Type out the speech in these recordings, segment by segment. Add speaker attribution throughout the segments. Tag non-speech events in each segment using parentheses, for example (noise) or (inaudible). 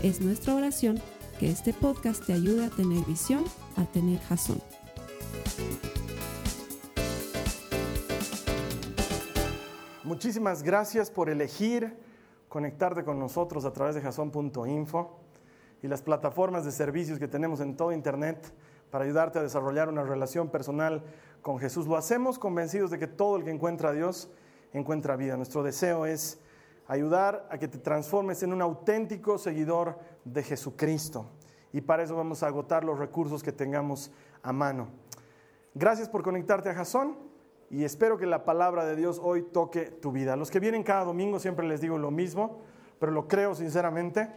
Speaker 1: Es nuestra oración que este podcast te ayude a tener visión, a tener jazón.
Speaker 2: Muchísimas gracias por elegir conectarte con nosotros a través de jason.info y las plataformas de servicios que tenemos en todo Internet para ayudarte a desarrollar una relación personal con Jesús. Lo hacemos convencidos de que todo el que encuentra a Dios encuentra vida. Nuestro deseo es ayudar a que te transformes en un auténtico seguidor de Jesucristo. Y para eso vamos a agotar los recursos que tengamos a mano. Gracias por conectarte a Jason y espero que la palabra de Dios hoy toque tu vida. Los que vienen cada domingo siempre les digo lo mismo, pero lo creo sinceramente.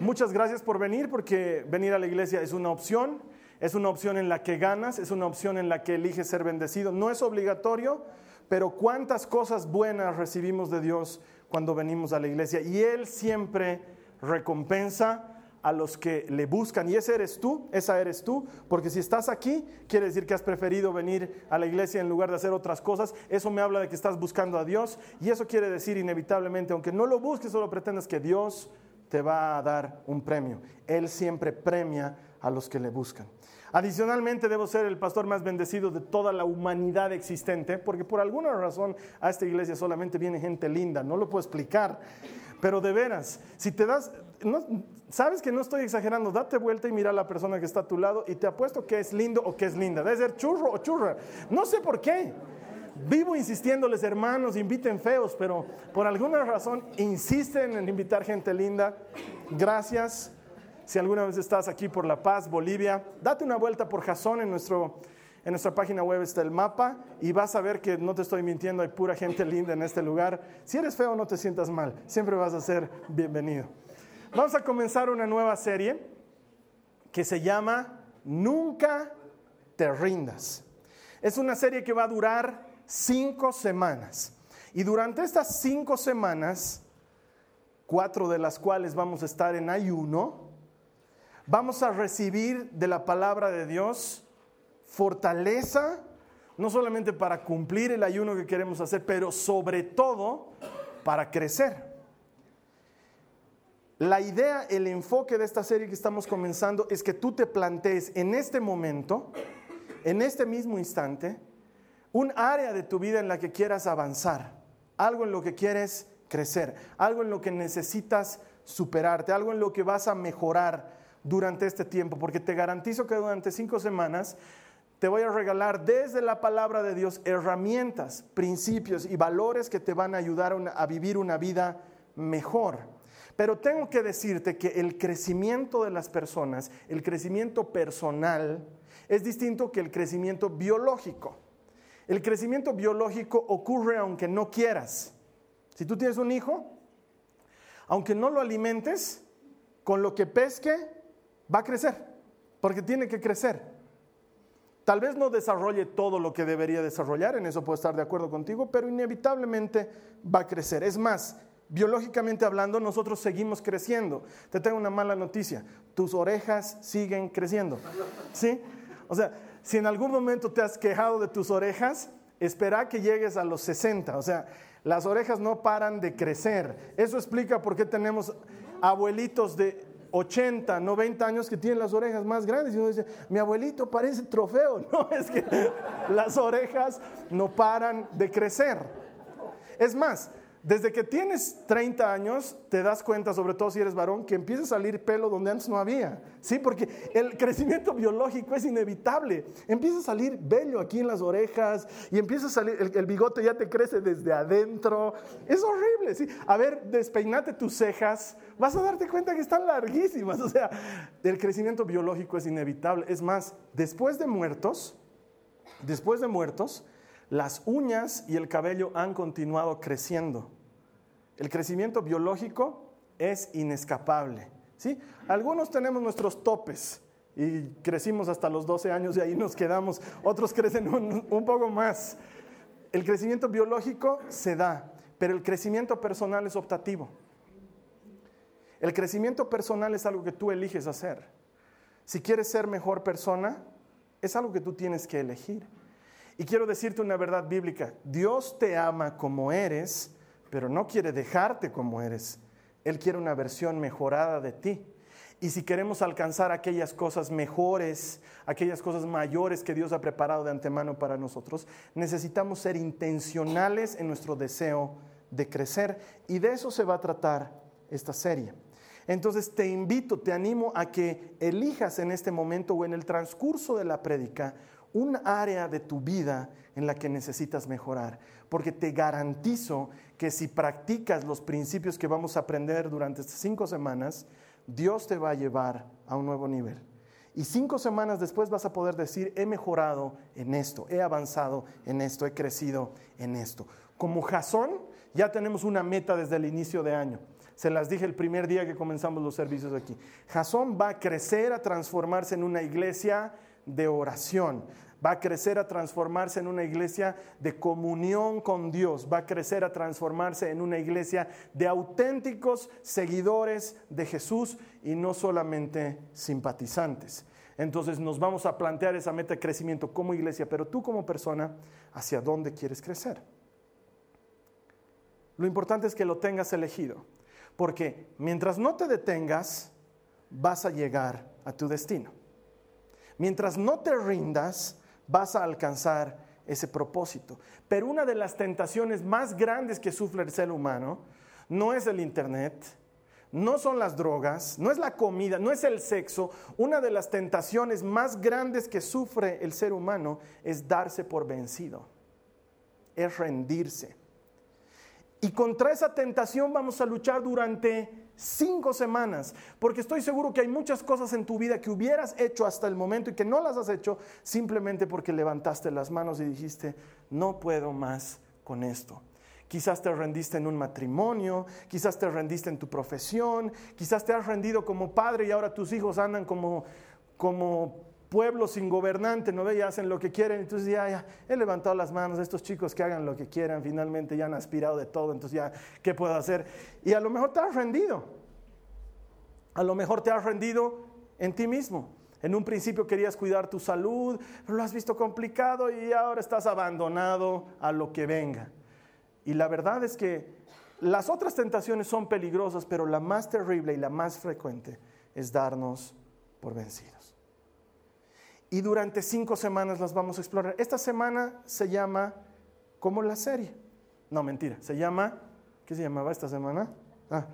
Speaker 2: Muchas gracias por venir porque venir a la iglesia es una opción, es una opción en la que ganas, es una opción en la que eliges ser bendecido. No es obligatorio, pero cuántas cosas buenas recibimos de Dios cuando venimos a la iglesia y Él siempre recompensa a los que le buscan. Y ese eres tú, esa eres tú, porque si estás aquí, quiere decir que has preferido venir a la iglesia en lugar de hacer otras cosas. Eso me habla de que estás buscando a Dios y eso quiere decir inevitablemente, aunque no lo busques, solo pretendas que Dios te va a dar un premio. Él siempre premia a los que le buscan. Adicionalmente, debo ser el pastor más bendecido de toda la humanidad existente, porque por alguna razón a esta iglesia solamente viene gente linda, no lo puedo explicar. Pero de veras, si te das, sabes que no estoy exagerando, date vuelta y mira a la persona que está a tu lado y te apuesto que es lindo o que es linda. Debe ser churro o churra. No sé por qué. Vivo insistiéndoles, hermanos, inviten feos, pero por alguna razón insisten en invitar gente linda. Gracias. Si alguna vez estás aquí por La Paz, Bolivia, date una vuelta por Jazón en nuestro en nuestra página web está el mapa y vas a ver que no te estoy mintiendo, hay pura gente (laughs) linda en este lugar. Si eres feo, no te sientas mal, siempre vas a ser bienvenido. Vamos a comenzar una nueva serie que se llama Nunca te rindas. Es una serie que va a durar cinco semanas. Y durante estas cinco semanas, cuatro de las cuales vamos a estar en ayuno, vamos a recibir de la palabra de Dios fortaleza, no solamente para cumplir el ayuno que queremos hacer, pero sobre todo para crecer. La idea, el enfoque de esta serie que estamos comenzando es que tú te plantees en este momento, en este mismo instante, un área de tu vida en la que quieras avanzar, algo en lo que quieres crecer, algo en lo que necesitas superarte, algo en lo que vas a mejorar durante este tiempo, porque te garantizo que durante cinco semanas te voy a regalar desde la palabra de Dios herramientas, principios y valores que te van a ayudar a vivir una vida mejor. Pero tengo que decirte que el crecimiento de las personas, el crecimiento personal, es distinto que el crecimiento biológico. El crecimiento biológico ocurre aunque no quieras. Si tú tienes un hijo, aunque no lo alimentes, con lo que pesque, va a crecer, porque tiene que crecer. Tal vez no desarrolle todo lo que debería desarrollar, en eso puedo estar de acuerdo contigo, pero inevitablemente va a crecer. Es más, biológicamente hablando, nosotros seguimos creciendo. Te tengo una mala noticia, tus orejas siguen creciendo. ¿Sí? O sea, si en algún momento te has quejado de tus orejas, espera que llegues a los 60. O sea, las orejas no paran de crecer. Eso explica por qué tenemos abuelitos de 80, 90 años que tienen las orejas más grandes. Y uno dice, mi abuelito parece trofeo. (laughs) No, es que las orejas no paran de crecer. Es más, desde que tienes 30 años, te das cuenta, sobre todo si eres varón, que empieza a salir pelo donde antes no había. Sí, porque el (laughs) crecimiento biológico es inevitable. Empieza a salir vello aquí en las orejas y empieza a salir, el, bigote ya te crece desde adentro. Es horrible, sí. A ver, despeinate tus cejas, vas a darte cuenta que están larguísimas. (laughs) O sea, el crecimiento biológico es inevitable. Es más, después de muertos, después de muertos, las uñas y el cabello han continuado creciendo. El crecimiento biológico es inescapable. ¿sí? Algunos tenemos nuestros topes y crecimos hasta los 12 años y ahí nos quedamos. Otros crecen un, un poco más. El crecimiento biológico se da, pero el crecimiento personal es optativo. El crecimiento personal es algo que tú eliges hacer. Si quieres ser mejor persona, es algo que tú tienes que elegir. Y quiero decirte una verdad bíblica. Dios te ama como eres, pero no quiere dejarte como eres. Él quiere una versión mejorada de ti. Y si queremos alcanzar aquellas cosas mejores, aquellas cosas mayores que Dios ha preparado de antemano para nosotros, necesitamos ser intencionales en nuestro deseo de crecer. Y de eso se va a tratar esta serie. Entonces te invito, te animo a que elijas en este momento o en el transcurso de la prédica un área de tu vida en la que necesitas mejorar, porque te garantizo que si practicas los principios que vamos a aprender durante estas cinco semanas, Dios te va a llevar a un nuevo nivel. Y cinco semanas después vas a poder decir, he mejorado en esto, he avanzado en esto, he crecido en esto. Como Jasón, ya tenemos una meta desde el inicio de año. Se las dije el primer día que comenzamos los servicios aquí. Jasón va a crecer a transformarse en una iglesia de oración, va a crecer a transformarse en una iglesia de comunión con Dios, va a crecer a transformarse en una iglesia de auténticos seguidores de Jesús y no solamente simpatizantes. Entonces nos vamos a plantear esa meta de crecimiento como iglesia, pero tú como persona, ¿hacia dónde quieres crecer? Lo importante es que lo tengas elegido. Porque mientras no te detengas, vas a llegar a tu destino. Mientras no te rindas, vas a alcanzar ese propósito. Pero una de las tentaciones más grandes que sufre el ser humano no es el Internet, no son las drogas, no es la comida, no es el sexo. Una de las tentaciones más grandes que sufre el ser humano es darse por vencido, es rendirse. Y contra esa tentación vamos a luchar durante cinco semanas, porque estoy seguro que hay muchas cosas en tu vida que hubieras hecho hasta el momento y que no las has hecho simplemente porque levantaste las manos y dijiste, no puedo más con esto. Quizás te rendiste en un matrimonio, quizás te rendiste en tu profesión, quizás te has rendido como padre y ahora tus hijos andan como, como pueblo sin gobernante, ¿no ve? Hacen lo que quieren. Entonces ya, ya, he levantado las manos, estos chicos que hagan lo que quieran, finalmente ya han aspirado de todo, entonces ya, ¿qué puedo hacer? Y a lo mejor te has rendido. A lo mejor te has rendido en ti mismo. En un principio querías cuidar tu salud, pero lo has visto complicado y ahora estás abandonado a lo que venga. Y la verdad es que las otras tentaciones son peligrosas, pero la más terrible y la más frecuente es darnos por vencidos y durante cinco semanas las vamos a explorar. Esta semana se llama como la serie. No, mentira, se llama, ¿qué se llamaba esta semana? Ah,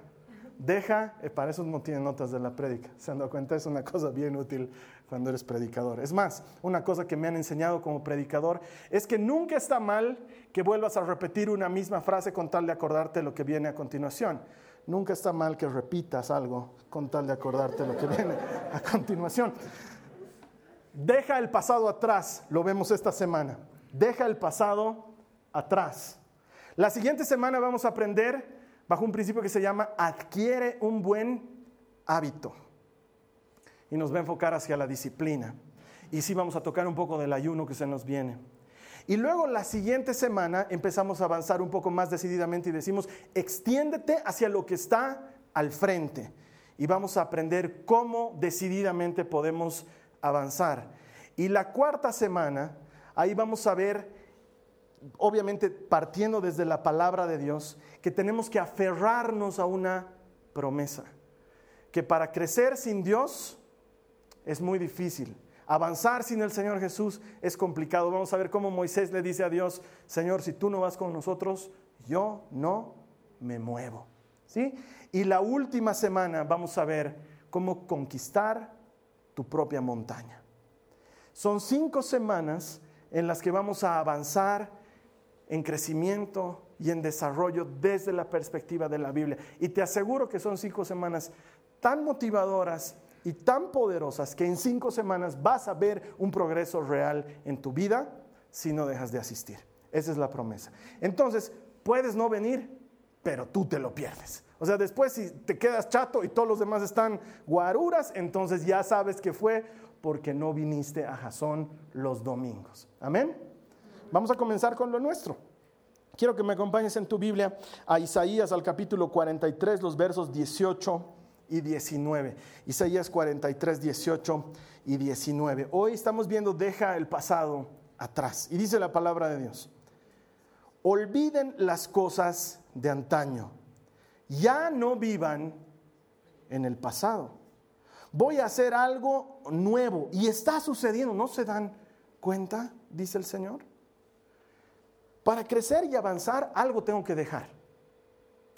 Speaker 2: deja, eh, para eso no tiene notas de la prédica, se han dado cuenta, es una cosa bien útil cuando eres predicador. Es más, una cosa que me han enseñado como predicador es que nunca está mal que vuelvas a repetir una misma frase con tal de acordarte lo que viene a continuación. Nunca está mal que repitas algo con tal de acordarte lo que viene a continuación. Deja el pasado atrás, lo vemos esta semana. Deja el pasado atrás. La siguiente semana vamos a aprender bajo un principio que se llama adquiere un buen hábito. Y nos va a enfocar hacia la disciplina. Y sí vamos a tocar un poco del ayuno que se nos viene. Y luego la siguiente semana empezamos a avanzar un poco más decididamente y decimos, extiéndete hacia lo que está al frente. Y vamos a aprender cómo decididamente podemos avanzar. Y la cuarta semana, ahí vamos a ver, obviamente partiendo desde la palabra de Dios, que tenemos que aferrarnos a una promesa. Que para crecer sin Dios es muy difícil. Avanzar sin el Señor Jesús es complicado. Vamos a ver cómo Moisés le dice a Dios, Señor, si tú no vas con nosotros, yo no me muevo. ¿Sí? Y la última semana vamos a ver cómo conquistar tu propia montaña. Son cinco semanas en las que vamos a avanzar en crecimiento y en desarrollo desde la perspectiva de la Biblia. Y te aseguro que son cinco semanas tan motivadoras y tan poderosas que en cinco semanas vas a ver un progreso real en tu vida si no dejas de asistir. Esa es la promesa. Entonces, puedes no venir, pero tú te lo pierdes. O sea, después si te quedas chato y todos los demás están guaruras, entonces ya sabes que fue porque no viniste a Jasón los domingos. Amén. Vamos a comenzar con lo nuestro. Quiero que me acompañes en tu Biblia a Isaías al capítulo 43, los versos 18 y 19. Isaías 43, 18 y 19. Hoy estamos viendo deja el pasado atrás. Y dice la palabra de Dios. Olviden las cosas de antaño. Ya no vivan en el pasado. Voy a hacer algo nuevo. Y está sucediendo. ¿No se dan cuenta? Dice el Señor. Para crecer y avanzar, algo tengo que dejar.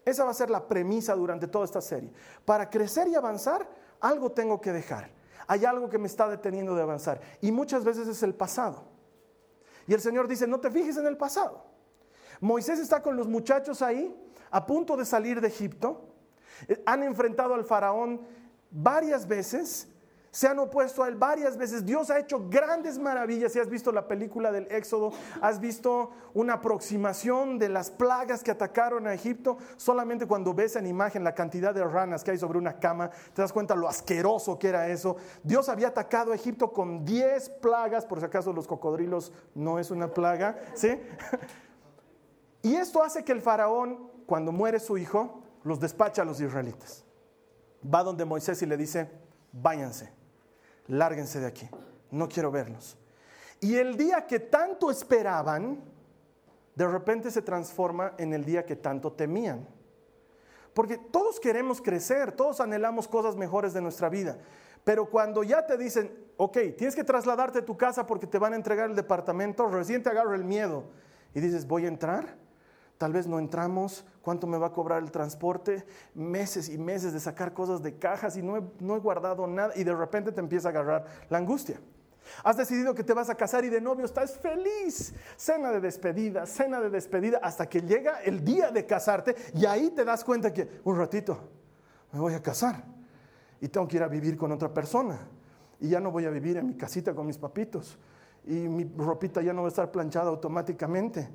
Speaker 2: Esa va a ser la premisa durante toda esta serie. Para crecer y avanzar, algo tengo que dejar. Hay algo que me está deteniendo de avanzar. Y muchas veces es el pasado. Y el Señor dice, no te fijes en el pasado. Moisés está con los muchachos ahí, a punto de salir de Egipto. Eh, han enfrentado al faraón varias veces se han opuesto a él varias veces. Dios ha hecho grandes maravillas. Si has visto la película del Éxodo, has visto una aproximación de las plagas que atacaron a Egipto. Solamente cuando ves en imagen la cantidad de ranas que hay sobre una cama, te das cuenta lo asqueroso que era eso. Dios había atacado a Egipto con 10 plagas, por si acaso los cocodrilos no es una plaga, ¿sí? (laughs) Y esto hace que el faraón, cuando muere su hijo, los despacha a los israelitas. Va donde Moisés y le dice, váyanse lárguense de aquí, no quiero verlos. Y el día que tanto esperaban, de repente se transforma en el día que tanto temían. Porque todos queremos crecer, todos anhelamos cosas mejores de nuestra vida. Pero cuando ya te dicen, ok, tienes que trasladarte a tu casa porque te van a entregar el departamento, recién te agarra el miedo y dices, voy a entrar, tal vez no entramos, cuánto me va a cobrar el transporte, meses y meses de sacar cosas de cajas y no he, guardado nada y de repente te empieza a agarrar la angustia. Has decidido que te vas a casar y de novio estás feliz. Cena de despedida, cena de despedida, hasta que llega el día de casarte y ahí te das cuenta que un ratito me voy a casar y tengo que ir a vivir con otra persona. Y ya no voy a vivir en mi casita con mis papitos. Y mi ropita ya no va a estar planchada automáticamente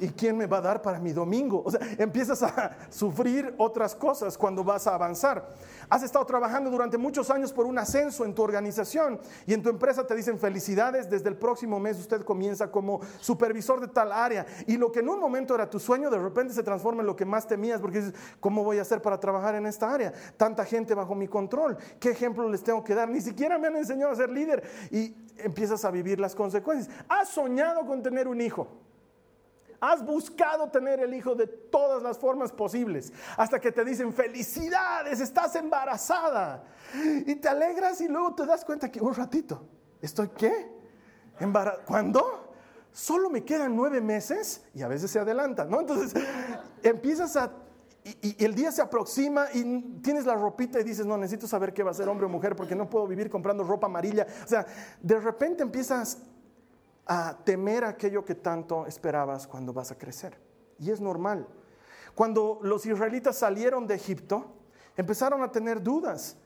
Speaker 2: ¿Y quién me va a dar para mi domingo? O sea, empiezas a (laughs) sufrir otras cosas cuando vas a avanzar. Has estado trabajando durante muchos años por un ascenso en tu organización y en tu empresa te dicen felicidades, desde el próximo mes usted comienza como supervisor de tal área. Y lo que en un momento era tu sueño, de repente se transforma en lo que más temías porque dices, ¿cómo voy a hacer para trabajar en esta área? Tanta gente bajo mi control. ¿Qué ejemplo les tengo que dar? Ni siquiera me han enseñado a ser líder. Y empiezas a vivir las consecuencias. Has soñado con tener un hijo. Has buscado tener el hijo de todas las formas posibles, hasta que te dicen, felicidades, estás embarazada. Y te alegras y luego te das cuenta que un ratito, ¿estoy qué? ¿Cuándo? Solo me quedan nueve meses y a veces se adelanta, ¿no? Entonces empiezas a y, el día se aproxima y tienes la ropita y dices, no, necesito saber qué va a ser hombre o mujer porque no puedo vivir comprando ropa amarilla. O sea, de repente empiezas a temer aquello que tanto esperabas cuando vas a crecer. Y es normal. Cuando los israelitas salieron de Egipto, empezaron a tener dudas,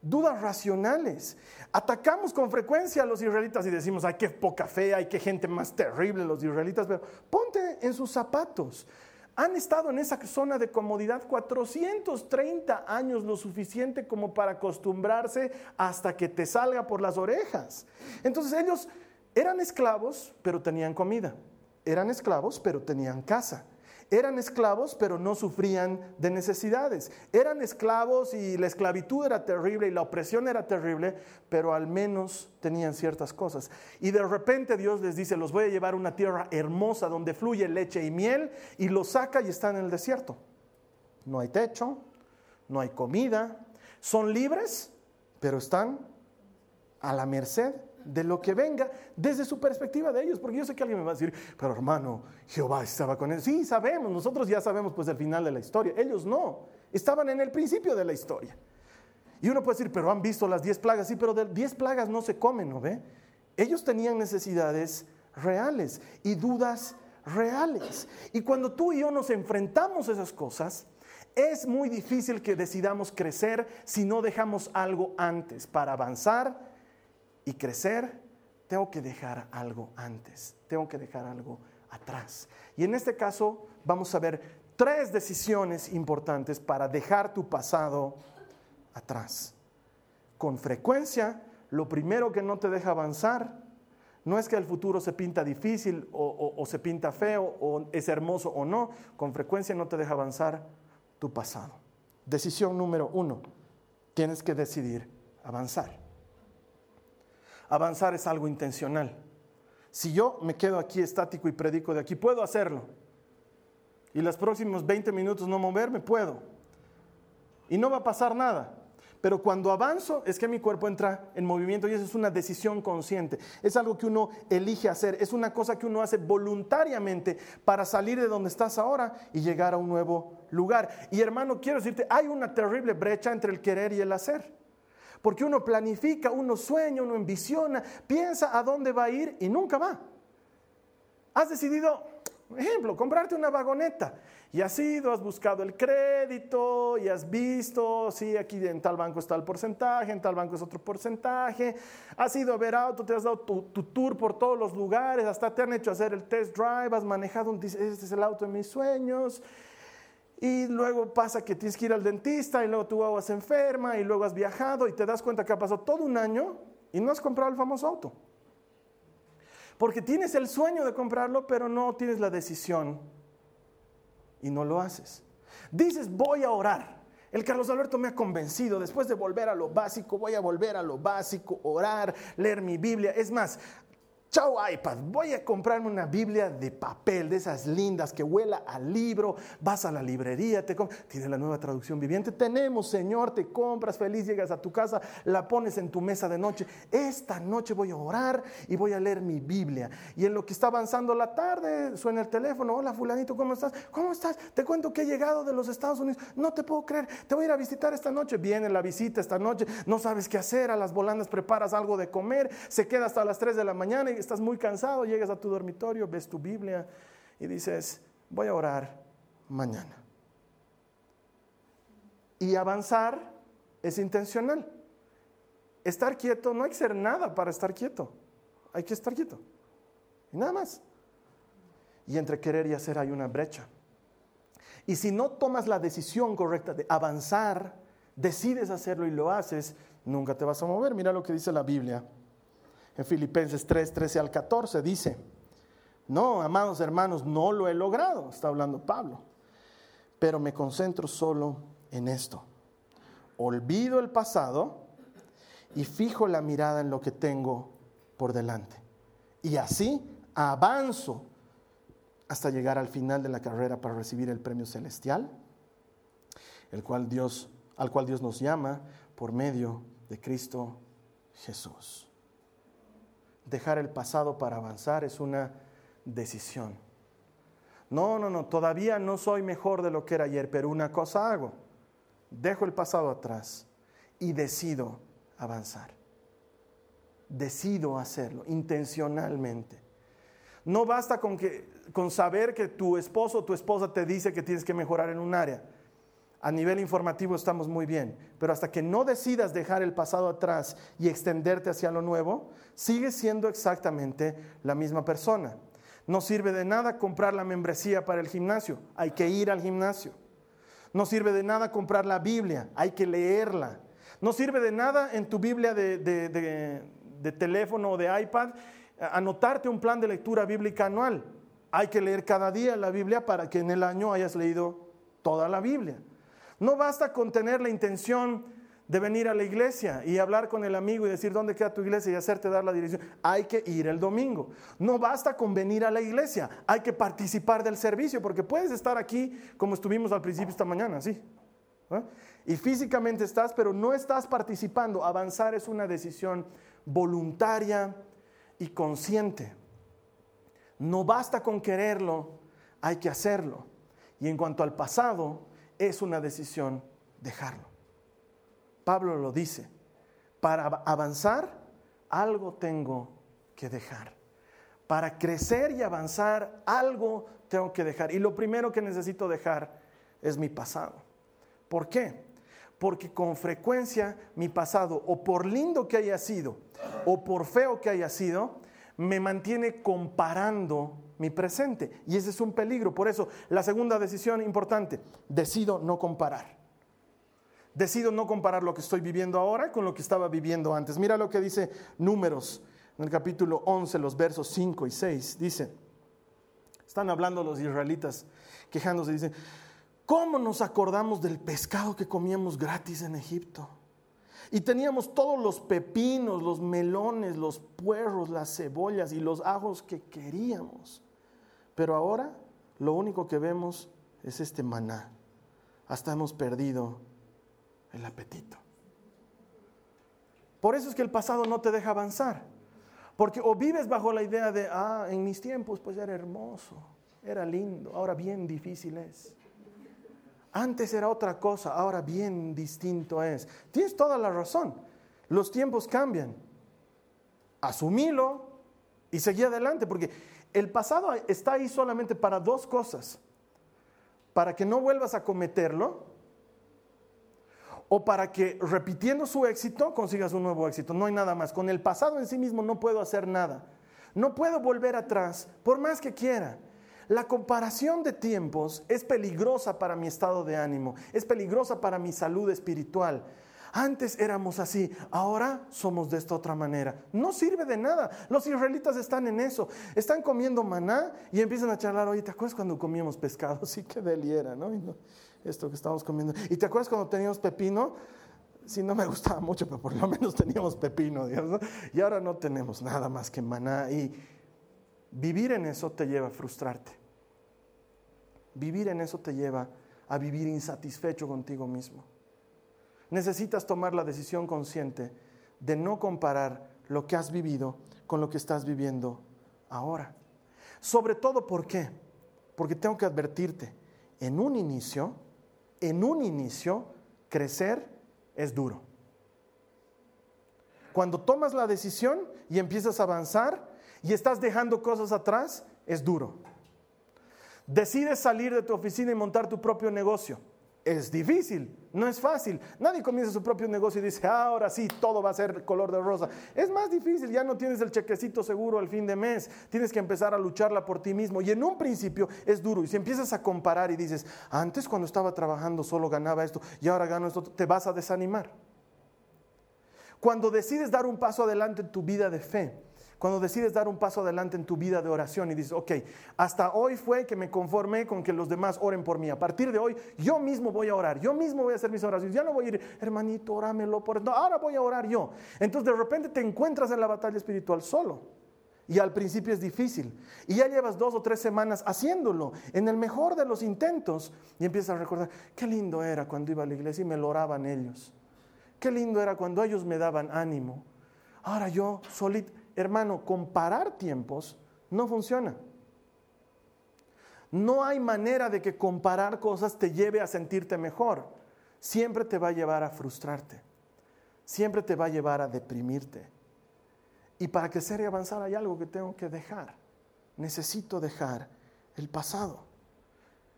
Speaker 2: dudas racionales. Atacamos con frecuencia a los israelitas y decimos, ay, qué poca fe, ay, qué gente más terrible los israelitas, pero ponte en sus zapatos. Han estado en esa zona de comodidad 430 años, lo suficiente como para acostumbrarse hasta que te salga por las orejas. Entonces ellos eran esclavos, pero tenían comida. Eran esclavos, pero tenían casa. Eran esclavos, pero no sufrían de necesidades. Eran esclavos y la esclavitud era terrible y la opresión era terrible, pero al menos tenían ciertas cosas. Y de repente Dios les dice, los voy a llevar a una tierra hermosa donde fluye leche y miel, y los saca y están en el desierto. No hay techo, no hay comida, son libres, pero están a la merced de lo que venga desde su perspectiva de ellos, porque yo sé que alguien me va a decir, pero hermano, Jehová estaba con él. Sí, sabemos, nosotros ya sabemos pues el final de la historia, ellos no, estaban en el principio de la historia. Y uno puede decir, pero han visto las diez plagas, sí, pero de diez plagas no se comen, ¿no ve? Ellos tenían necesidades reales y dudas reales. Y cuando tú y yo nos enfrentamos a esas cosas, es muy difícil que decidamos crecer si no dejamos algo antes para avanzar y crecer, tengo que dejar algo antes, tengo que dejar algo atrás. Y en este caso vamos a ver tres decisiones importantes para dejar tu pasado atrás. Con frecuencia, lo primero que no te deja avanzar no es que el futuro se pinta difícil o, se pinta feo o es hermoso o no, con frecuencia no te deja avanzar tu pasado. Decisión número uno, tienes que decidir avanzar. Avanzar es algo intencional. Si yo me quedo aquí estático y predico de aquí, puedo hacerlo. Y los próximos 20 minutos no moverme, puedo. Y no va a pasar nada. Pero cuando avanzo es que mi cuerpo entra en movimiento y eso es una decisión consciente. Es algo que uno elige hacer. Es una cosa que uno hace voluntariamente para salir de donde estás ahora y llegar a un nuevo lugar. Y hermano, quiero decirte, hay una terrible brecha entre el querer y el hacer. Porque uno planifica, uno sueña, uno ambiciona, piensa a dónde va a ir y nunca va. Has decidido, ejemplo, comprarte una vagoneta y has ido, has buscado el crédito y has visto, sí, aquí en tal banco está el porcentaje, en tal banco es otro porcentaje. Has ido a ver auto, te has dado tu, tour por todos los lugares, hasta te han hecho hacer el test drive, has manejado, un, este es el auto de mis sueños. Y luego pasa que tienes que ir al dentista y luego tu vas enferma y luego has viajado y te das cuenta que ha pasado todo un año y no has comprado el famoso auto. Porque tienes el sueño de comprarlo, pero no tienes la decisión y no lo haces. Dices, voy a orar. El Carlos Alberto me ha convencido, después de volver a lo básico, voy a volver a lo básico, orar, leer mi Biblia. Es más, Chao iPad, voy a comprarme una Biblia de papel, de esas lindas que huela al libro, vas a la librería, te tiene la nueva traducción viviente, tenemos Señor, te compras feliz, llegas a tu casa, la pones en tu mesa de noche, esta noche voy a orar y voy a leer mi Biblia. Y en lo que está avanzando la tarde, suena el teléfono, hola fulanito, ¿cómo estás? ¿Cómo estás? Te cuento que he llegado de los Estados Unidos, no te puedo creer, te voy a ir a visitar esta noche, viene la visita esta noche, no sabes qué hacer, a las volandas preparas algo de comer, se queda hasta las 3 de la mañana y estás muy cansado, llegas a tu dormitorio, ves tu Biblia y dices, voy a orar mañana. Y avanzar es intencional. Estar quieto, no hay que hacer nada para estar quieto. Hay que estar quieto. Y nada más. Y entre querer y hacer hay una brecha. Y si no tomas la decisión correcta de avanzar, decides hacerlo y lo haces, nunca te vas a mover. Mira lo que dice la Biblia en Filipenses 3, 13 al 14, dice, no, amados hermanos, no lo he logrado, está hablando Pablo, pero me concentro solo en esto. Olvido el pasado y fijo la mirada en lo que tengo por delante. Y así avanzo hasta llegar al final de la carrera para recibir el premio celestial, el cual Dios, al cual Dios nos llama por medio de Cristo Jesús dejar el pasado para avanzar es una decisión. No, no, no, todavía no soy mejor de lo que era ayer, pero una cosa hago. Dejo el pasado atrás y decido avanzar. Decido hacerlo intencionalmente. No basta con, que, con saber que tu esposo o tu esposa te dice que tienes que mejorar en un área a nivel informativo estamos muy bien, pero hasta que no decidas dejar el pasado atrás y extenderte hacia lo nuevo, sigues siendo exactamente la misma persona. No sirve de nada comprar la membresía para el gimnasio, hay que ir al gimnasio. No sirve de nada comprar la Biblia, hay que leerla. No sirve de nada en tu Biblia de, teléfono o de iPad anotarte un plan de lectura bíblica anual. Hay que leer cada día la Biblia para que en el año hayas leído toda la Biblia. No basta con tener la intención de venir a la iglesia y hablar con el amigo y decir dónde queda tu iglesia y hacerte dar la dirección. Hay que ir el domingo. No basta con venir a la iglesia, hay que participar del servicio, porque puedes estar aquí como estuvimos al principio esta mañana, ¿sí? Y físicamente estás, pero no estás participando. Avanzar es una decisión voluntaria y consciente. No basta con quererlo, hay que hacerlo. Y en cuanto al pasado, es una decisión dejarlo. Pablo lo dice, para avanzar algo tengo que dejar. Para crecer y avanzar algo tengo que dejar. Y lo primero que necesito dejar es mi pasado. ¿Por qué? Porque con frecuencia mi pasado, o por lindo que haya sido, o por feo que haya sido, me mantiene comparando mi presente. Y ese es un peligro. Por eso, la segunda decisión importante, decido no comparar. Decido no comparar lo que estoy viviendo ahora con lo que estaba viviendo antes. Mira lo que dice Números en el capítulo 11, los versos 5 y 6. Dice, están hablando los israelitas quejándose, dicen, ¿cómo nos acordamos del pescado que comíamos gratis en Egipto? Y teníamos todos los pepinos, los melones, los puerros, las cebollas y los ajos que queríamos. Pero ahora lo único que vemos es este maná. Hasta hemos perdido el apetito. Por eso es que el pasado no te deja avanzar. Porque o vives bajo la idea de, ah, en mis tiempos pues era hermoso, era lindo, ahora bien difícil es. Antes era otra cosa, ahora bien distinto es. Tienes toda la razón. Los tiempos cambian. Asumílo y seguí adelante, porque el pasado está ahí solamente para dos cosas. Para que no vuelvas a cometerlo o para que repitiendo su éxito consigas un nuevo éxito. No hay nada más. Con el pasado en sí mismo no puedo hacer nada. No puedo volver atrás, por más que quiera. La comparación de tiempos es peligrosa para mi estado de ánimo, es peligrosa para mi salud espiritual. Antes éramos así, ahora somos de esta otra manera. No sirve de nada. Los israelitas están en eso. Están comiendo maná y empiezan a charlar, oye, ¿te acuerdas cuando comíamos pescado? (laughs) Sí, qué deliera, ¿no? Esto que estamos comiendo. ¿Y te acuerdas cuando teníamos pepino? Sí, no me gustaba mucho, pero por lo menos teníamos pepino, ¿no? Y ahora no tenemos nada más que maná. Y vivir en eso te lleva a frustrarte. Vivir en eso te lleva a vivir insatisfecho contigo mismo. Necesitas tomar la decisión consciente de no comparar lo que has vivido con lo que estás viviendo ahora. Sobre todo, ¿por qué? Porque tengo que advertirte, en un inicio, en un inicio, crecer es duro. Cuando tomas la decisión y empiezas a avanzar y estás dejando cosas atrás, es duro. Decides salir de tu oficina y montar tu propio negocio. Es difícil, no es fácil. Nadie comienza su propio negocio y dice, ahora sí, todo va a ser color de rosa. Es más difícil, ya no tienes el chequecito seguro al fin de mes, tienes que empezar a lucharla por ti mismo. Y en un principio es duro. Y si empiezas a comparar y dices, antes cuando estaba trabajando solo ganaba esto y ahora gano esto, te vas a desanimar. Cuando decides dar un paso adelante en tu vida de fe, cuando decides dar un paso adelante en tu vida de oración y dices, ok, hasta hoy fue que me conformé con que los demás oren por mí. A partir de hoy, yo mismo voy a orar, yo mismo voy a hacer mis oraciones. Ya no voy a ir, hermanito, orámelo por No, ahora voy a orar yo. Entonces de repente te encuentras en la batalla espiritual solo. Y al principio es difícil. Y ya llevas dos o tres semanas haciéndolo, en el mejor de los intentos, y empiezas a recordar, qué lindo era cuando iba a la iglesia y me lo oraban ellos. Qué lindo era cuando ellos me daban ánimo. Ahora yo solito, hermano, comparar tiempos no funciona. No hay manera de que comparar cosas te lleve a sentirte mejor. Siempre te va a llevar a frustrarte. Siempre te va a llevar a deprimirte. Y para crecer y avanzar hay algo que tengo que dejar. Necesito dejar el pasado.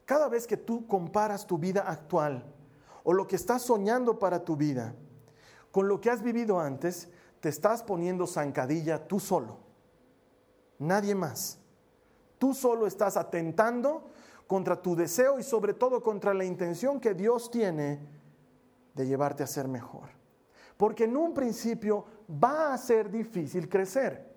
Speaker 2: Cada vez que tú comparas tu vida actual o lo que estás soñando para tu vida con lo que has vivido antes, te estás poniendo zancadilla tú solo, nadie más. Tú solo estás atentando contra tu deseo y sobre todo contra la intención que Dios tiene de llevarte a ser mejor. Porque en un principio va a ser difícil crecer.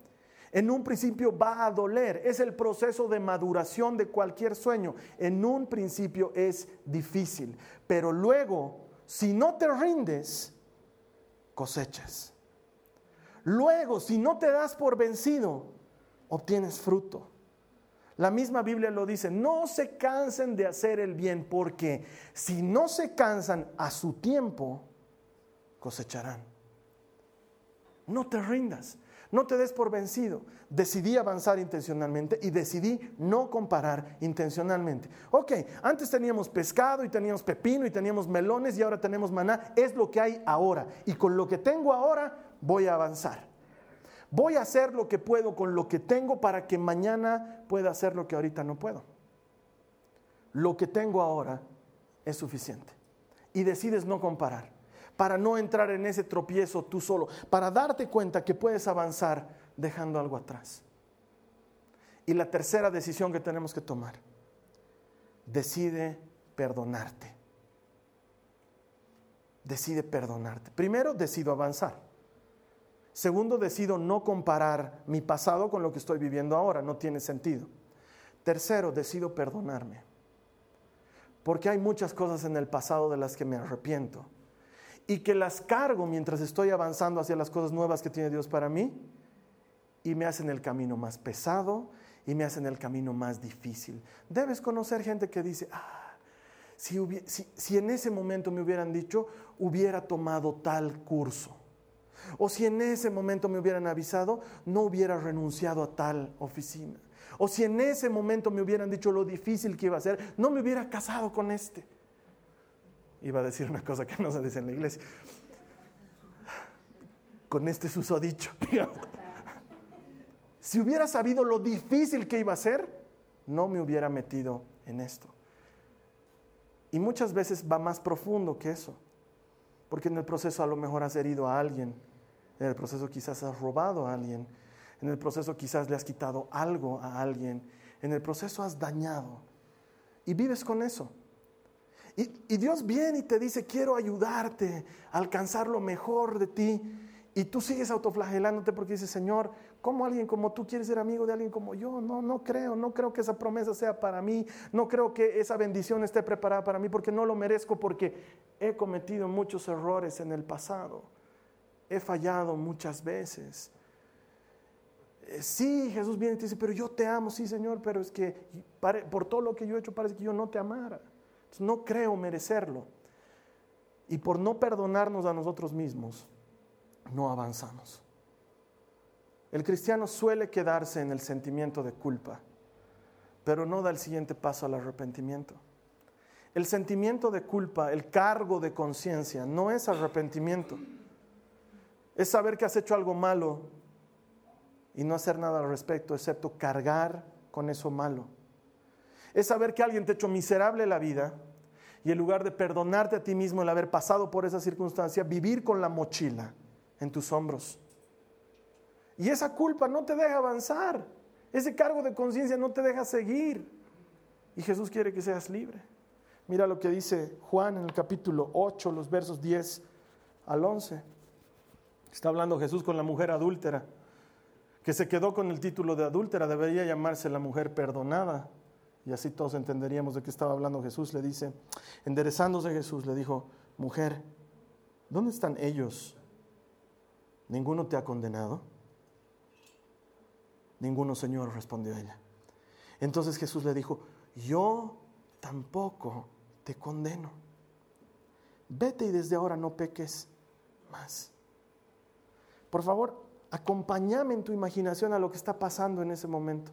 Speaker 2: En un principio va a doler. Es el proceso de maduración de cualquier sueño. En un principio es difícil. Pero luego, si no te rindes, cosechas. Luego, si no te das por vencido, obtienes fruto. La misma Biblia lo dice, no se cansen de hacer el bien, porque si no se cansan a su tiempo, cosecharán. No te rindas, no te des por vencido. Decidí avanzar intencionalmente y decidí no comparar intencionalmente. Ok, antes teníamos pescado y teníamos pepino y teníamos melones y ahora tenemos maná. Es lo que hay ahora. Y con lo que tengo ahora voy a avanzar. Voy a hacer lo que puedo con lo que tengo para que mañana pueda hacer lo que ahorita no puedo. Lo que tengo ahora es suficiente. Y decides no comparar, para no entrar en ese tropiezo tú solo, para darte cuenta que puedes avanzar dejando algo atrás. Y la tercera decisión que tenemos que tomar, decide perdonarte. Decide perdonarte. Primero, decido avanzar. Segundo, decido no comparar mi pasado con lo que estoy viviendo ahora. No tiene sentido. Tercero, decido perdonarme. Porque hay muchas cosas en el pasado de las que me arrepiento. Y que las cargo mientras estoy avanzando hacia las cosas nuevas que tiene Dios para mí. Y me hacen el camino más pesado y me hacen el camino más difícil. Debes conocer gente que dice, ah, si, si, en ese momento me hubieran dicho, hubiera tomado tal curso. O si en ese momento me hubieran avisado, no hubiera renunciado a tal oficina. O si en ese momento me hubieran dicho lo difícil que iba a ser, no me hubiera casado con este. Iba a decir una cosa que no se dice en la iglesia. Con este susodicho. (laughs) Si hubiera sabido lo difícil que iba a ser, no me hubiera metido en esto. Y muchas veces va más profundo que eso, porque en el proceso a lo mejor has herido a alguien, en el proceso quizás has robado a alguien, en el proceso quizás le has quitado algo a alguien, en el proceso has dañado y vives con eso. Y, Dios viene y te dice, quiero ayudarte a alcanzar lo mejor de ti. Y tú sigues autoflagelándote porque dices, Señor, ¿Cómo alguien como tú quiere ser amigo de alguien como yo? No, no creo, no creo que esa promesa sea para mí, no creo que esa bendición esté preparada para mí porque no lo merezco, porque he cometido muchos errores en el pasado, he fallado muchas veces. Eh, sí, Jesús viene y te dice, pero yo te amo, sí Señor, pero es que por todo lo que yo he hecho parece que yo no te amara. no creo merecerlo. Y por no perdonarnos a nosotros mismos, no avanzamos. El cristiano suele quedarse en el sentimiento de culpa, pero no da el siguiente paso al arrepentimiento. El sentimiento de culpa, el cargo de conciencia, no es arrepentimiento. Es saber que has hecho algo malo y no hacer nada al respecto, excepto cargar con eso malo. Es saber que alguien te ha hecho miserable la vida y en lugar de perdonarte a ti mismo el haber pasado por esa circunstancia, vivir con la mochila en tus hombros y esa culpa no te deja avanzar. Ese cargo de conciencia no te deja seguir. Y Jesús quiere que seas libre. Mira lo que dice Juan en el capítulo 8, los versos 10 al 11. Está hablando Jesús con la mujer adúltera, que se quedó con el título de adúltera, debería llamarse la mujer perdonada. Y así todos entenderíamos de qué estaba hablando Jesús. Le dice, enderezándose Jesús, le dijo, mujer, ¿dónde están ellos? ¿Ninguno te ha condenado? Ninguno, Señor, respondió ella. Entonces Jesús le dijo, yo tampoco te condeno. Vete y desde ahora no peques más. Por favor, acompáñame en tu imaginación a lo que está pasando en ese momento.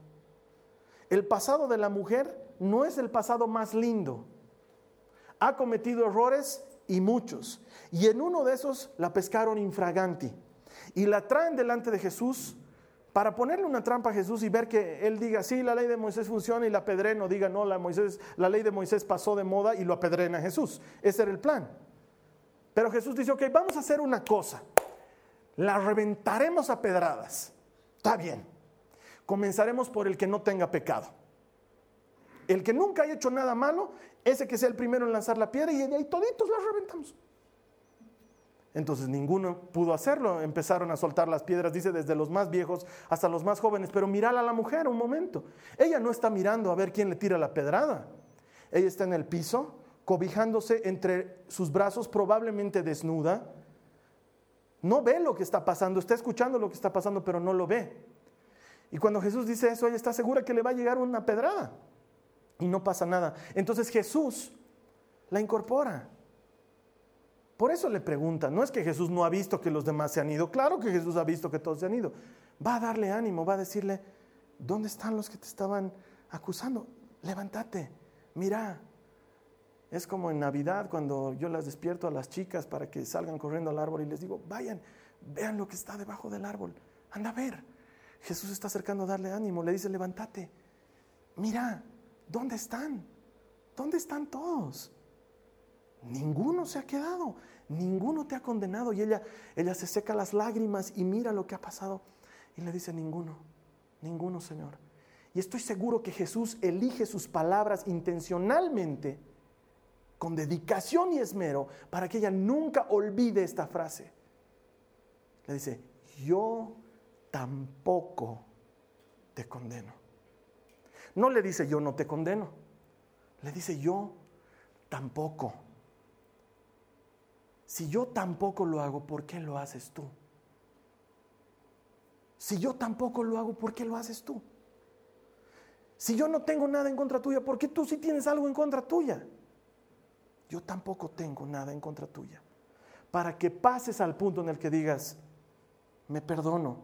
Speaker 2: El pasado de la mujer no es el pasado más lindo. Ha cometido errores y muchos. Y en uno de esos la pescaron infraganti. Y la traen delante de Jesús para ponerle una trampa a Jesús y ver que él diga, sí, la ley de Moisés funciona y la apedreen, no diga, no, la, Moisés, la ley de Moisés pasó de moda y lo apedreen a Jesús. Ese era el plan. Pero Jesús dice, ok, vamos a hacer una cosa. La reventaremos a pedradas. Está bien. Comenzaremos por el que no tenga pecado. El que nunca haya hecho nada malo, ese que sea el primero en lanzar la piedra y ahí toditos la reventamos. Entonces ninguno pudo hacerlo, empezaron a soltar las piedras, dice, desde los más viejos hasta los más jóvenes, pero mírala a la mujer un momento. Ella no está mirando a ver quién le tira la pedrada. Ella está en el piso, cobijándose entre sus brazos, probablemente desnuda. No ve lo que está pasando, está escuchando lo que está pasando, pero no lo ve. Y cuando Jesús dice eso, ella está segura que le va a llegar una pedrada. Y no pasa nada. Entonces Jesús la incorpora. Por eso le pregunta, no es que Jesús no ha visto que los demás se han ido, claro que Jesús ha visto que todos se han ido. Va a darle ánimo, va a decirle, ¿dónde están los que te estaban acusando? Levántate, mira. Es como en Navidad cuando yo las despierto a las chicas para que salgan corriendo al árbol y les digo, vayan, vean lo que está debajo del árbol, anda a ver. Jesús está acercando a darle ánimo, le dice, levántate, mira, ¿dónde están? ¿Dónde están todos? Ninguno se ha quedado, ninguno te ha condenado. Y ella, ella se seca las lágrimas y mira lo que ha pasado. Y le dice, ninguno, ninguno, Señor. Y estoy seguro que Jesús elige sus palabras intencionalmente, con dedicación y esmero, para que ella nunca olvide esta frase. Le dice, yo tampoco te condeno. No le dice yo no te condeno, le dice yo tampoco. Si yo tampoco lo hago, ¿por qué lo haces tú? Si yo tampoco lo hago, ¿por qué lo haces tú? Si yo no tengo nada en contra tuya, ¿por qué tú sí tienes algo en contra tuya? Yo tampoco tengo nada en contra tuya. Para que pases al punto en el que digas, me perdono.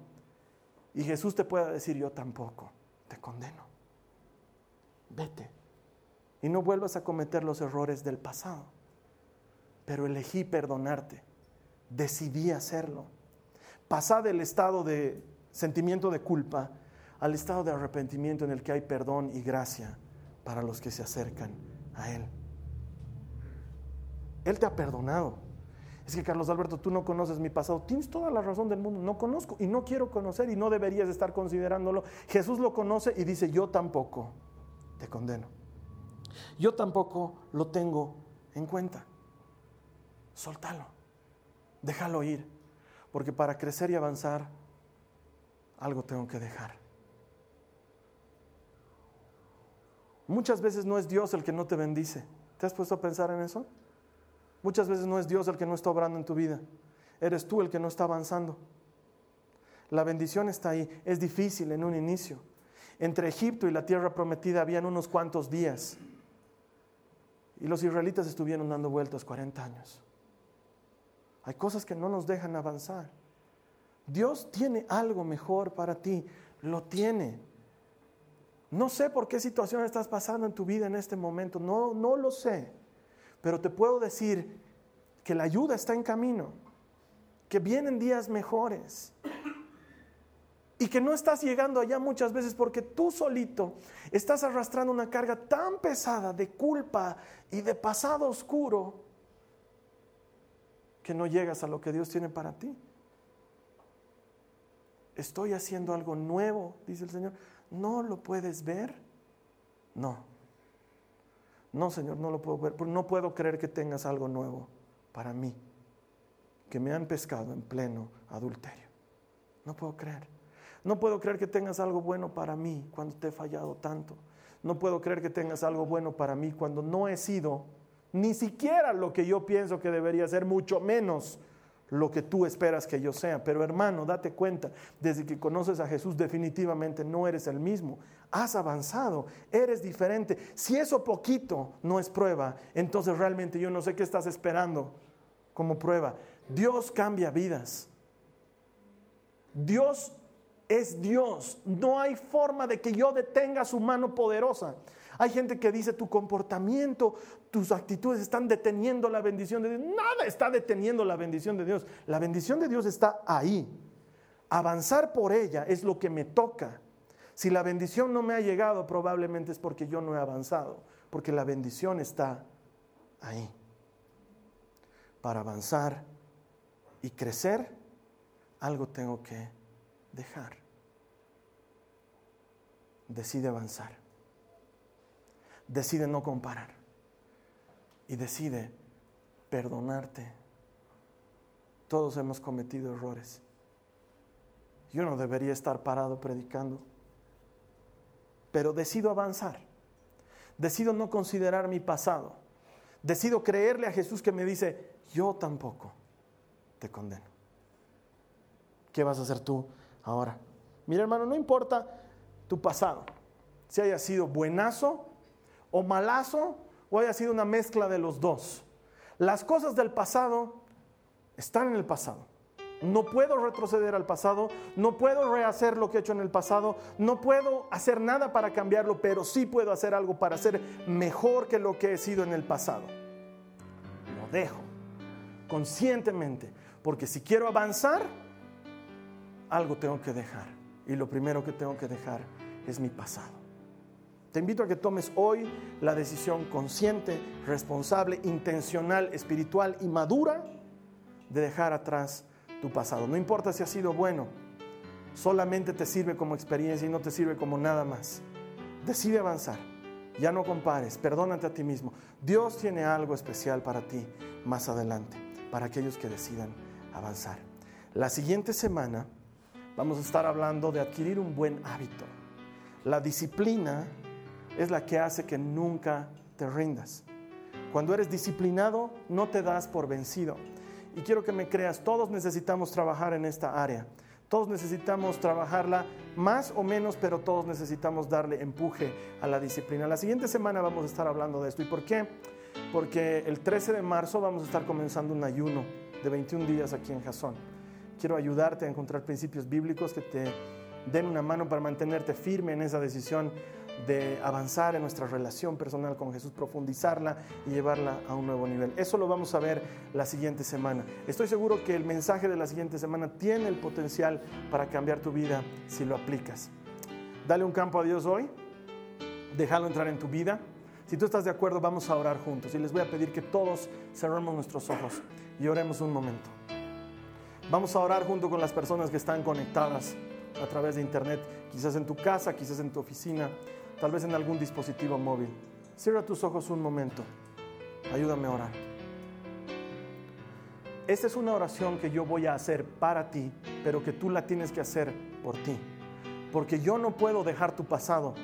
Speaker 2: Y Jesús te pueda decir, yo tampoco, te condeno. Vete. Y no vuelvas a cometer los errores del pasado. Pero elegí perdonarte. Decidí hacerlo. Pasá del estado de sentimiento de culpa al estado de arrepentimiento en el que hay perdón y gracia para los que se acercan a Él. Él te ha perdonado. Es que Carlos Alberto, tú no conoces mi pasado. Tienes toda la razón del mundo. No conozco y no quiero conocer y no deberías estar considerándolo. Jesús lo conoce y dice, yo tampoco te condeno. Yo tampoco lo tengo en cuenta. Soltalo. Déjalo ir. Porque para crecer y avanzar, algo tengo que dejar. Muchas veces no es Dios el que no te bendice. ¿Te has puesto a pensar en eso? Muchas veces no es Dios el que no está obrando en tu vida. Eres tú el que no está avanzando. La bendición está ahí. Es difícil en un inicio. Entre Egipto y la tierra prometida habían unos cuantos días. Y los israelitas estuvieron dando vueltas 40 años. Hay cosas que no nos dejan avanzar. Dios tiene algo mejor para ti. Lo tiene. No sé por qué situación estás pasando en tu vida en este momento, no, no lo sé, pero te puedo decir que la ayuda está en camino, que vienen días mejores y que no estás llegando allá muchas veces porque tú solito estás arrastrando una carga tan pesada de culpa y de pasado oscuro que no llegas a lo que Dios tiene para ti. Estoy haciendo algo nuevo, dice el Señor ¿No lo puedes ver? No. No, Señor, no lo puedo ver. No puedo creer que tengas algo nuevo para mí, que me han pescado en pleno adulterio. No puedo creer. No puedo creer que tengas algo bueno para mí cuando te he fallado tanto. No puedo creer que tengas algo bueno para mí cuando no he sido ni siquiera lo que yo pienso que debería ser, mucho menos lo que tú esperas que yo sea. Pero hermano, date cuenta, desde que conoces a Jesús definitivamente no eres el mismo. Has avanzado, eres diferente. Si eso poquito no es prueba, entonces realmente yo no sé qué estás esperando como prueba. Dios cambia vidas. Dios es Dios. No hay forma de que yo detenga su mano poderosa. Hay gente que dice tu comportamiento, tus actitudes están deteniendo la bendición de Dios. Nada está deteniendo la bendición de Dios. La bendición de Dios está ahí. Avanzar por ella es lo que me toca. Si la bendición no me ha llegado, probablemente es porque yo no he avanzado, porque la bendición está ahí. Para avanzar y crecer, algo tengo que dejar. Decide avanzar decide no comparar y decide perdonarte. Todos hemos cometido errores. Yo no debería estar parado predicando, pero decido avanzar. Decido no considerar mi pasado. Decido creerle a Jesús que me dice, yo tampoco te condeno. ¿Qué vas a hacer tú ahora? Mira hermano, no importa tu pasado, si haya sido buenazo o malazo o haya sido una mezcla de los dos. Las cosas del pasado están en el pasado. No puedo retroceder al pasado, no puedo rehacer lo que he hecho en el pasado, no puedo hacer nada para cambiarlo, pero sí puedo hacer algo para ser mejor que lo que he sido en el pasado. Lo dejo conscientemente, porque si quiero avanzar, algo tengo que dejar. Y lo primero que tengo que dejar es mi pasado. Te invito a que tomes hoy la decisión consciente, responsable, intencional, espiritual y madura de dejar atrás tu pasado. No importa si ha sido bueno, solamente te sirve como experiencia y no te sirve como nada más. Decide avanzar. Ya no compares, perdónate a ti mismo. Dios tiene algo especial para ti más adelante, para aquellos que decidan avanzar. La siguiente semana vamos a estar hablando de adquirir un buen hábito. La disciplina es la que hace que nunca te rindas. Cuando eres disciplinado, no te das por vencido. Y quiero que me creas, todos necesitamos trabajar en esta área. Todos necesitamos trabajarla más o menos, pero todos necesitamos darle empuje a la disciplina. La siguiente semana vamos a estar hablando de esto. ¿Y por qué? Porque el 13 de marzo vamos a estar comenzando un ayuno de 21 días aquí en Jasón. Quiero ayudarte a encontrar principios bíblicos que te den una mano para mantenerte firme en esa decisión de avanzar en nuestra relación personal con Jesús, profundizarla y llevarla a un nuevo nivel. Eso lo vamos a ver la siguiente semana. Estoy seguro que el mensaje de la siguiente semana tiene el potencial para cambiar tu vida si lo aplicas. Dale un campo a Dios hoy, déjalo entrar en tu vida. Si tú estás de acuerdo, vamos a orar juntos y les voy a pedir que todos cerremos nuestros ojos y oremos un momento. Vamos a orar junto con las personas que están conectadas a través de internet, quizás en tu casa, quizás en tu oficina tal vez en algún dispositivo móvil. Cierra tus ojos un momento. Ayúdame a orar. Esta es una oración que yo voy a hacer para ti, pero que tú la tienes que hacer por ti. Porque yo no puedo dejar tu pasado.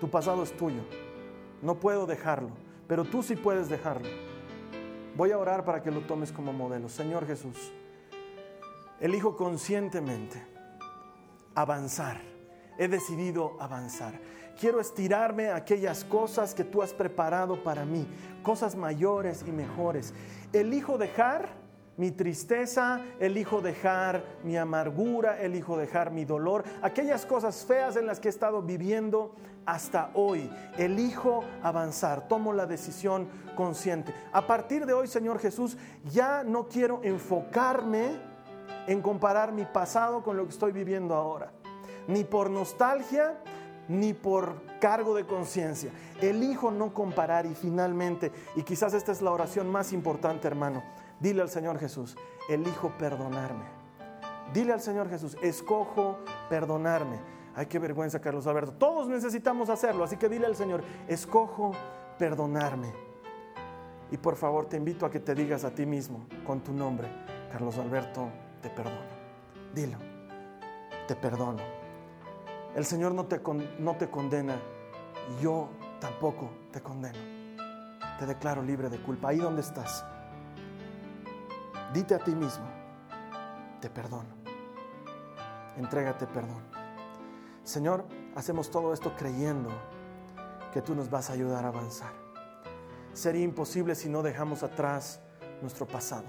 Speaker 2: Tu pasado es tuyo. No puedo dejarlo, pero tú sí puedes dejarlo. Voy a orar para que lo tomes como modelo. Señor Jesús, elijo conscientemente avanzar. He decidido avanzar. Quiero estirarme a aquellas cosas que tú has preparado para mí, cosas mayores y mejores. Elijo dejar mi tristeza, elijo dejar mi amargura, elijo dejar mi dolor, aquellas cosas feas en las que he estado viviendo hasta hoy. Elijo avanzar, tomo la decisión consciente. A partir de hoy, Señor Jesús, ya no quiero enfocarme en comparar mi pasado con lo que estoy viviendo ahora. Ni por nostalgia, ni por cargo de conciencia. Elijo no comparar y finalmente, y quizás esta es la oración más importante, hermano, dile al Señor Jesús, elijo perdonarme. Dile al Señor Jesús, escojo perdonarme. Ay, qué vergüenza, Carlos Alberto. Todos necesitamos hacerlo, así que dile al Señor, escojo perdonarme. Y por favor te invito a que te digas a ti mismo con tu nombre, Carlos Alberto, te perdono. Dilo, te perdono. El Señor no te, no te condena, yo tampoco te condeno. Te declaro libre de culpa. Ahí donde estás, dite a ti mismo, te perdono. Entrégate perdón. Señor, hacemos todo esto creyendo que tú nos vas a ayudar a avanzar. Sería imposible si no dejamos atrás nuestro pasado.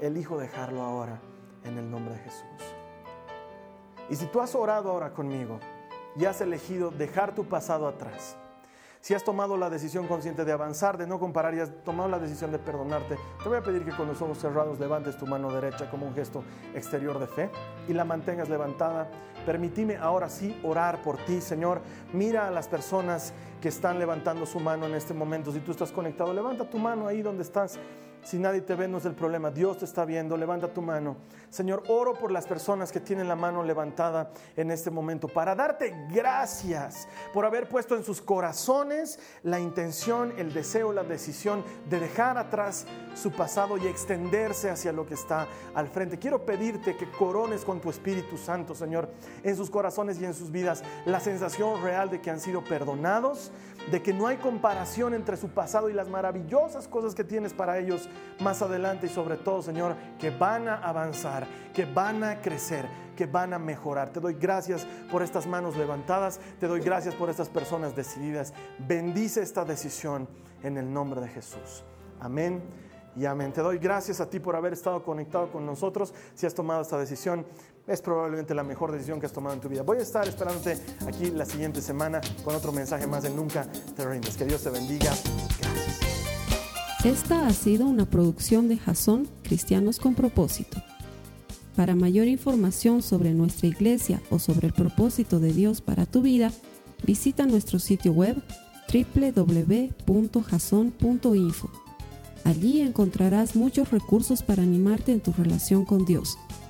Speaker 2: Elijo dejarlo ahora en el nombre de Jesús. Y si tú has orado ahora conmigo y has elegido dejar tu pasado atrás, si has tomado la decisión consciente de avanzar, de no comparar y has tomado la decisión de perdonarte, te voy a pedir que con los ojos cerrados levantes tu mano derecha como un gesto exterior de fe y la mantengas levantada. Permitime ahora sí orar por ti, Señor. Mira a las personas que están levantando su mano en este momento. Si tú estás conectado, levanta tu mano ahí donde estás si nadie te ve, no es el problema. Dios te está viendo. Levanta tu mano. Señor, oro por las personas que tienen la mano levantada en este momento para darte gracias por haber puesto en sus corazones la intención, el deseo, la decisión de dejar atrás su pasado y extenderse hacia lo que está al frente. Quiero pedirte que corones con tu Espíritu Santo, Señor, en sus corazones y en sus vidas la sensación real de que han sido perdonados, de que no hay comparación entre su pasado y las maravillosas cosas que tienes para ellos más adelante y sobre todo, Señor, que van a avanzar, que van a crecer, que van a mejorar. Te doy gracias por estas manos levantadas, te doy gracias por estas personas decididas. Bendice esta decisión en el nombre de Jesús. Amén y amén. Te doy gracias a ti por haber estado conectado con nosotros. Si has tomado esta decisión, es probablemente la mejor decisión que has tomado en tu vida. Voy a estar esperándote aquí la siguiente semana con otro mensaje más de Nunca te rindes. Que Dios te bendiga. Gracias.
Speaker 1: Esta ha sido una producción de Jason Cristianos con Propósito. Para mayor información sobre nuestra iglesia o sobre el propósito de Dios para tu vida, visita nuestro sitio web www.jason.info. Allí encontrarás muchos recursos para animarte en tu relación con Dios,